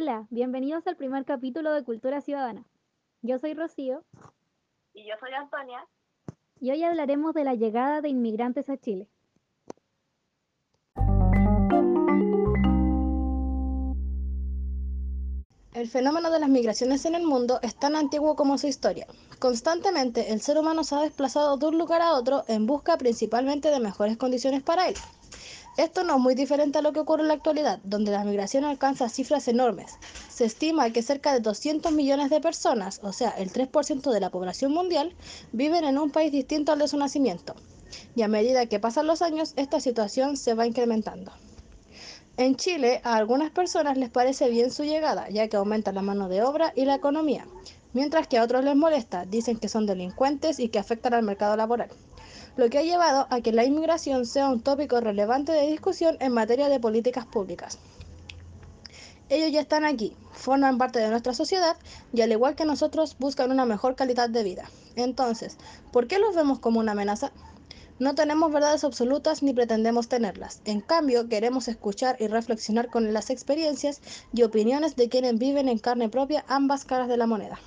Hola, bienvenidos al primer capítulo de Cultura Ciudadana. Yo soy Rocío. Y yo soy Antonia. Y hoy hablaremos de la llegada de inmigrantes a Chile. El fenómeno de las migraciones en el mundo es tan antiguo como su historia. Constantemente el ser humano se ha desplazado de un lugar a otro en busca principalmente de mejores condiciones para él. Esto no es muy diferente a lo que ocurre en la actualidad, donde la migración alcanza cifras enormes. Se estima que cerca de 200 millones de personas, o sea, el 3% de la población mundial, viven en un país distinto al de su nacimiento. Y a medida que pasan los años, esta situación se va incrementando. En Chile, a algunas personas les parece bien su llegada, ya que aumenta la mano de obra y la economía, mientras que a otros les molesta, dicen que son delincuentes y que afectan al mercado laboral lo que ha llevado a que la inmigración sea un tópico relevante de discusión en materia de políticas públicas. Ellos ya están aquí, forman parte de nuestra sociedad y al igual que nosotros buscan una mejor calidad de vida. Entonces, ¿por qué los vemos como una amenaza? No tenemos verdades absolutas ni pretendemos tenerlas. En cambio, queremos escuchar y reflexionar con las experiencias y opiniones de quienes viven en carne propia ambas caras de la moneda.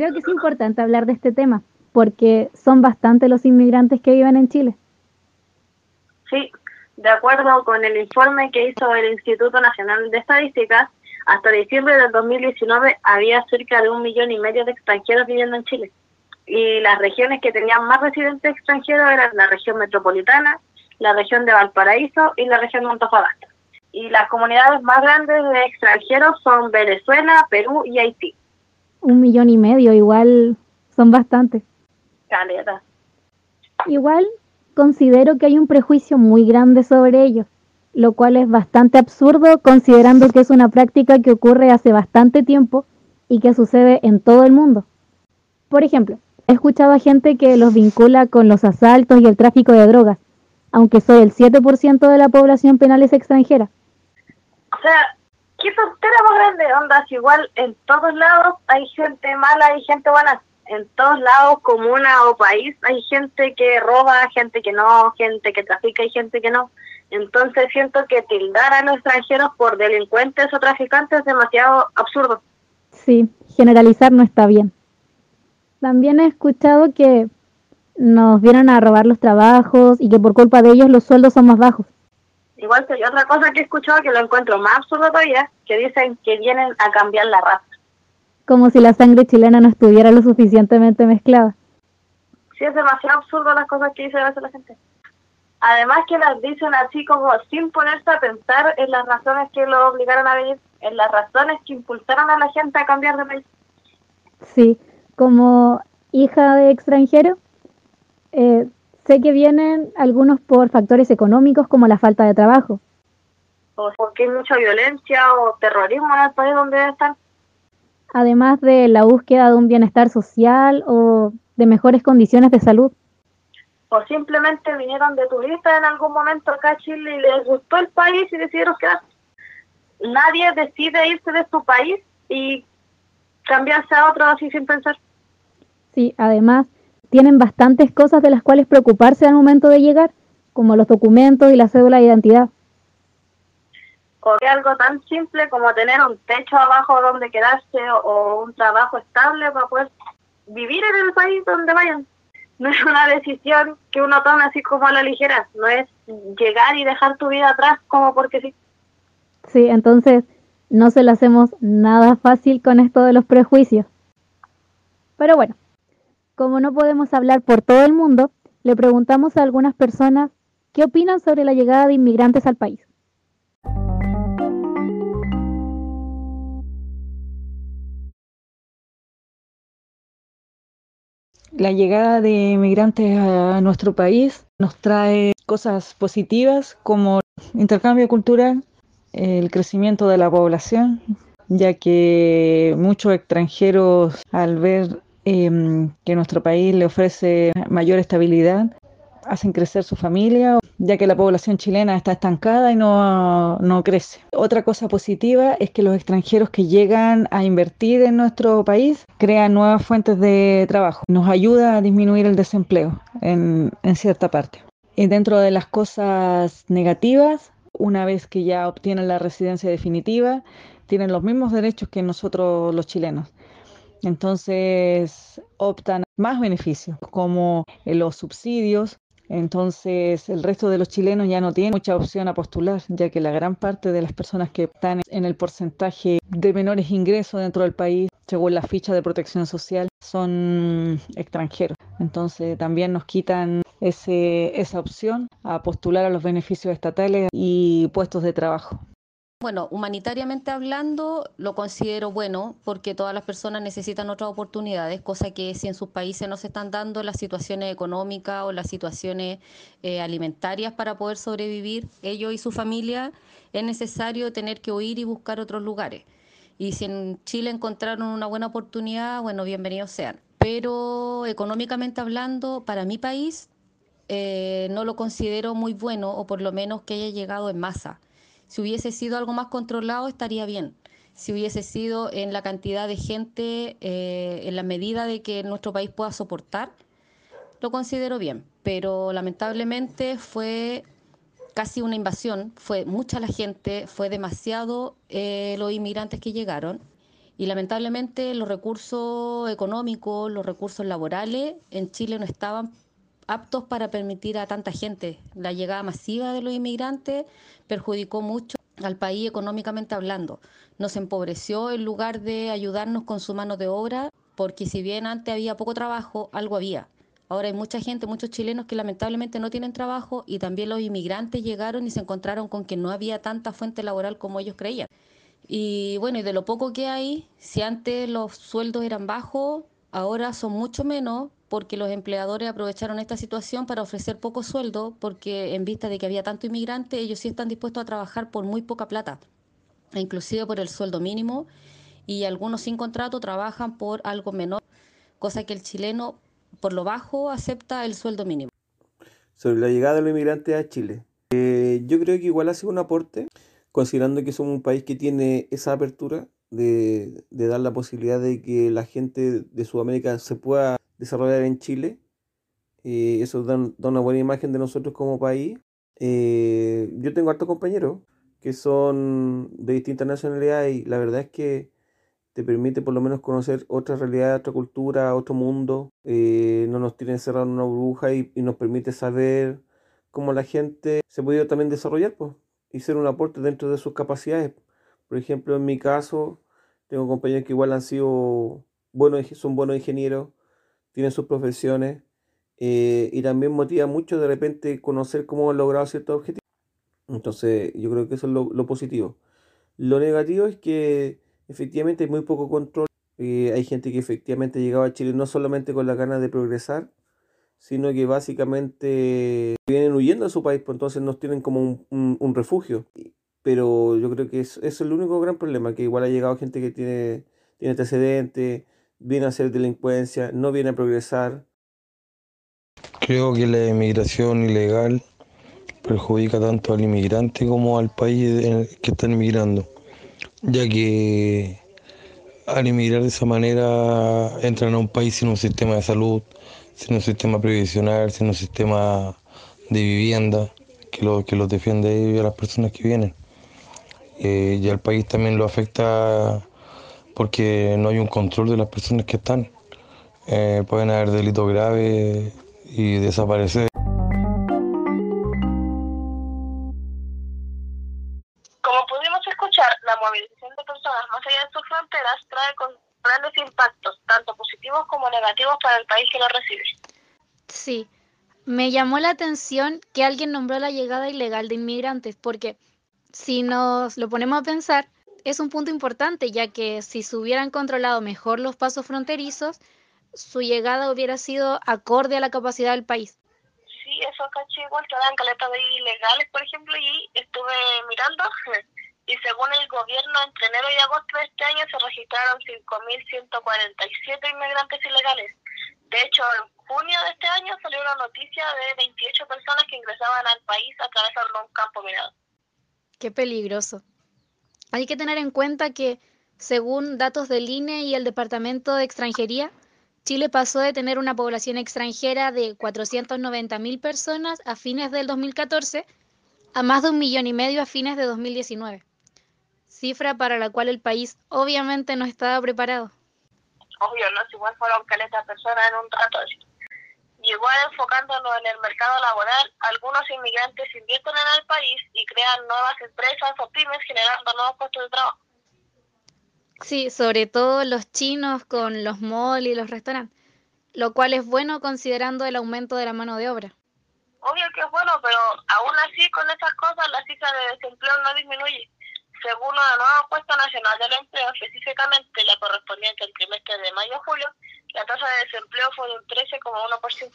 Creo que es importante hablar de este tema, porque son bastante los inmigrantes que viven en Chile. Sí, de acuerdo con el informe que hizo el Instituto Nacional de Estadísticas, hasta diciembre del 2019 había cerca de un millón y medio de extranjeros viviendo en Chile. Y las regiones que tenían más residentes extranjeros eran la región metropolitana, la región de Valparaíso y la región de Antofagasta. Y las comunidades más grandes de extranjeros son Venezuela, Perú y Haití un millón y medio, igual son bastantes. Caleta. Igual considero que hay un prejuicio muy grande sobre ellos, lo cual es bastante absurdo considerando que es una práctica que ocurre hace bastante tiempo y que sucede en todo el mundo. Por ejemplo, he escuchado a gente que los vincula con los asaltos y el tráfico de drogas, aunque soy el 7% de la población penal es extranjera. O sea, qué tontera más grande, ondas, igual en todos lados hay gente mala y gente buena. En todos lados, comuna o país, hay gente que roba, gente que no, gente que trafica y gente que no. Entonces siento que tildar a los extranjeros por delincuentes o traficantes es demasiado absurdo. Sí, generalizar no está bien. También he escuchado que nos vienen a robar los trabajos y que por culpa de ellos los sueldos son más bajos. Igual que otra cosa que he escuchado que lo encuentro más absurdo todavía, que dicen que vienen a cambiar la raza. Como si la sangre chilena no estuviera lo suficientemente mezclada. Sí, es demasiado absurdo las cosas que dice a veces la gente. Además que las dicen así como sin ponerse a pensar en las razones que lo obligaron a venir, en las razones que impulsaron a la gente a cambiar de país. Sí, como hija de extranjero, eh, Sé que vienen algunos por factores económicos como la falta de trabajo. O porque hay mucha violencia o terrorismo en el país donde están. Además de la búsqueda de un bienestar social o de mejores condiciones de salud. O simplemente vinieron de turistas en algún momento acá a Chile y les gustó el país y decidieron quedarse. Nadie decide irse de su país y cambiarse a otro así sin pensar. Sí, además tienen bastantes cosas de las cuales preocuparse al momento de llegar, como los documentos y la cédula de identidad. O algo tan simple como tener un techo abajo donde quedarse o un trabajo estable para poder vivir en el país donde vayan. No es una decisión que uno tome así como a la ligera, no es llegar y dejar tu vida atrás como porque sí. Sí, entonces no se lo hacemos nada fácil con esto de los prejuicios. Pero bueno, como no podemos hablar por todo el mundo, le preguntamos a algunas personas qué opinan sobre la llegada de inmigrantes al país. La llegada de inmigrantes a nuestro país nos trae cosas positivas como intercambio cultural, el crecimiento de la población, ya que muchos extranjeros al ver Em, que nuestro país le ofrece mayor estabilidad, hacen crecer su familia, ya que la población chilena está estancada y no, no crece. Otra cosa positiva es que los extranjeros que llegan a invertir en nuestro país crean nuevas fuentes de trabajo. Nos ayuda a disminuir el desempleo en, en cierta parte. Y dentro de las cosas negativas, una vez que ya obtienen la residencia definitiva, tienen los mismos derechos que nosotros los chilenos. Entonces optan más beneficios como los subsidios. Entonces el resto de los chilenos ya no tienen mucha opción a postular, ya que la gran parte de las personas que están en el porcentaje de menores ingresos dentro del país, según la ficha de protección social, son extranjeros. Entonces también nos quitan ese, esa opción a postular a los beneficios estatales y puestos de trabajo. Bueno, humanitariamente hablando, lo considero bueno porque todas las personas necesitan otras oportunidades, cosa que si en sus países no se están dando las situaciones económicas o las situaciones eh, alimentarias para poder sobrevivir ellos y su familia, es necesario tener que huir y buscar otros lugares. Y si en Chile encontraron una buena oportunidad, bueno, bienvenidos sean. Pero económicamente hablando, para mi país eh, no lo considero muy bueno o por lo menos que haya llegado en masa si hubiese sido algo más controlado, estaría bien. Si hubiese sido en la cantidad de gente, eh, en la medida de que nuestro país pueda soportar, lo considero bien. Pero lamentablemente fue casi una invasión, fue mucha la gente, fue demasiado eh, los inmigrantes que llegaron. Y lamentablemente los recursos económicos, los recursos laborales en Chile no estaban aptos para permitir a tanta gente. La llegada masiva de los inmigrantes perjudicó mucho al país económicamente hablando. Nos empobreció en lugar de ayudarnos con su mano de obra, porque si bien antes había poco trabajo, algo había. Ahora hay mucha gente, muchos chilenos que lamentablemente no tienen trabajo y también los inmigrantes llegaron y se encontraron con que no había tanta fuente laboral como ellos creían. Y bueno, y de lo poco que hay, si antes los sueldos eran bajos, ahora son mucho menos porque los empleadores aprovecharon esta situación para ofrecer poco sueldo, porque en vista de que había tanto inmigrante, ellos sí están dispuestos a trabajar por muy poca plata, inclusive por el sueldo mínimo, y algunos sin contrato trabajan por algo menor, cosa que el chileno, por lo bajo, acepta el sueldo mínimo. Sobre la llegada de los inmigrantes a Chile, eh, yo creo que igual ha sido un aporte, considerando que somos un país que tiene esa apertura de, dar la posibilidad de que la gente de Sudamérica se pueda desarrollar en Chile. y eso da, una buena imagen de nosotros como país. Eh, yo tengo hartos compañeros que son de distintas nacionalidades y la verdad es que te permite por lo menos conocer otra realidad, otra cultura, otro mundo. Eh, no nos tienen cerrado en una burbuja y, nos permite saber cómo la gente se podido también desarrollar pues, y ser un aporte dentro de sus capacidades. Por ejemplo, en mi caso, tengo compañeros que igual han sido buenos, son buenos ingenieros, tienen sus profesiones eh, y también motiva mucho de repente conocer cómo han logrado ciertos objetivos. Entonces, yo creo que eso es lo, positivo. Lo negativo es que efectivamente hay muy poco control. Eh, hay gente que efectivamente llegaba a Chile no solamente con la ganas de progresar, sino que básicamente vienen huyendo de su país, pues entonces nos tienen como un, refugio. Pero yo creo que eso es el único gran problema, que igual ha llegado gente que tiene, tiene antecedentes, viene a hacer delincuencia, no viene a progresar. Creo que la inmigración ilegal perjudica tanto al inmigrante como al país que están inmigrando, ya que al inmigrar de esa manera entran a un país sin un sistema de salud, sin un sistema previsional, sin un sistema de vivienda que, lo, que los defiende a las personas que vienen. Eh, y al país también lo afecta porque no hay un control de las personas que están. Eh, pueden haber delitos graves y desaparecer. Como pudimos escuchar, la movilización de personas más allá de sus fronteras trae con grandes impactos, tanto positivos como negativos para el país que lo recibe. Sí, me llamó la atención que alguien nombró la llegada ilegal de inmigrantes, porque si nos lo ponemos a pensar, es un punto importante, ya que si se hubieran controlado mejor los pasos fronterizos, su llegada hubiera sido acorde a la capacidad del país. Sí, eso caché igual, que dan caletas de ilegales, por ejemplo, y estuve mirando, y según el gobierno, entre enero y agosto de este año se registraron 5.147 inmigrantes ilegales. De hecho, en junio de este año salió una noticia de 28 personas que ingresaban al país a través de un campo minado. Qué peligroso. Hay que tener en cuenta que, según datos del INE y el Departamento de Extranjería, Chile pasó de tener una población extranjera de 490.000 personas a fines del 2014 a más de un millón y medio a fines de 2019, cifra para la cual el país obviamente no estaba preparado. Obvio, no, si igual fueron caletas personas en un rato. Y igual enfocándonos en el mercado laboral, algunos inmigrantes invierten en el país y crean nuevas empresas o pymes generando nuevos puestos de trabajo. Sí, sobre todo los chinos con los malls y los restaurantes, lo cual es bueno considerando el aumento de la mano de obra. Obvio que es bueno, pero aún así con esas cosas la cifra de desempleo no disminuye. Según la nueva encuesta nacional del empleo, específicamente la correspondiente al trimestre de mayo-julio, la tasa de desempleo fue de un 13,1%.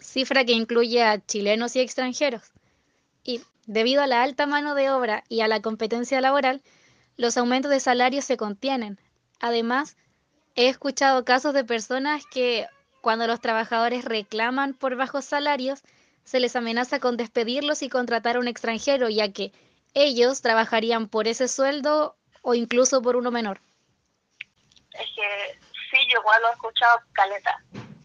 Cifra que incluye a chilenos y extranjeros. Y debido a la alta mano de obra y a la competencia laboral, los aumentos de salarios se contienen. Además, he escuchado casos de personas que cuando los trabajadores reclaman por bajos salarios, se les amenaza con despedirlos y contratar a un extranjero, ya que ellos trabajarían por ese sueldo o incluso por uno menor. Es que sí, yo igual lo he escuchado caleta,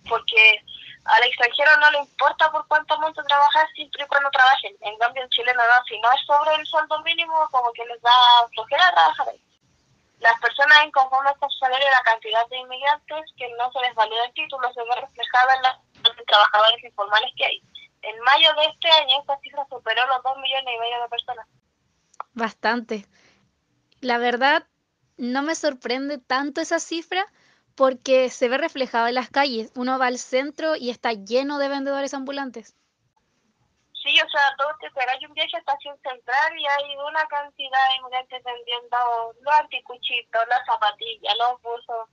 porque al extranjero no le importa por cuánto monto trabajar siempre y cuando trabajen. En cambio, el chileno no, si no es sobre el sueldo mínimo, como que les da flojera trabajar ahí. Las personas inconformes con su salario la cantidad de inmigrantes que no se les valida el título se ve reflejada en las trabajadores informales que hay. En mayo de este año, esta cifra superó los 2 millones y medio de personas. Bastante. La verdad, no me sorprende tanto esa cifra porque se ve reflejado en las calles. Uno va al centro y está lleno de vendedores ambulantes. Sí, o sea, todo este hay un viaje a Estación Central y hay una cantidad de inmigrantes vendiendo los anticuchitos, las zapatillas, los buzos.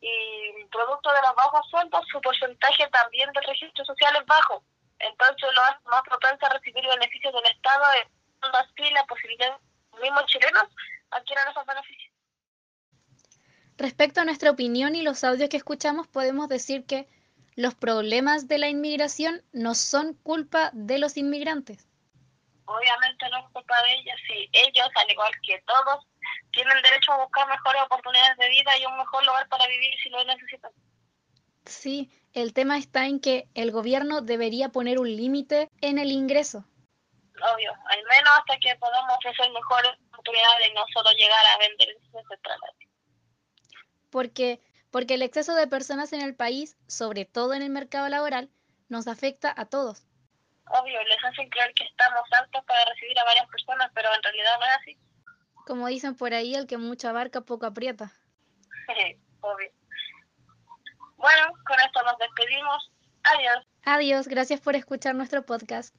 Y producto de los bajos sueldos, su porcentaje también de registro social es bajo. Entonces, lo más propenso a recibir beneficios del Estado es así la posibilidad de los mismos chilenos adquieran esos beneficios. Respecto a nuestra opinión y los audios que escuchamos, podemos decir que los problemas de la inmigración no son culpa de los inmigrantes. Obviamente no es culpa de ellos, sí. Ellos, al igual que todos, tienen derecho a buscar mejores oportunidades de vida y un mejor lugar para vivir si lo necesitan. Sí, el tema está en que el gobierno debería poner un límite en el ingreso. Obvio, al menos hasta que podamos ofrecer mejores oportunidades y no solo llegar a vender el Porque porque el exceso de personas en el país, sobre todo en el mercado laboral, nos afecta a todos. Obvio, les hacen creer que estamos altos para recibir a varias personas, pero en realidad no es así. Como dicen por ahí, el que mucho abarca poco aprieta. Obvio. Bueno, con esto nos despedimos. Adiós. Adiós, gracias por escuchar nuestro podcast.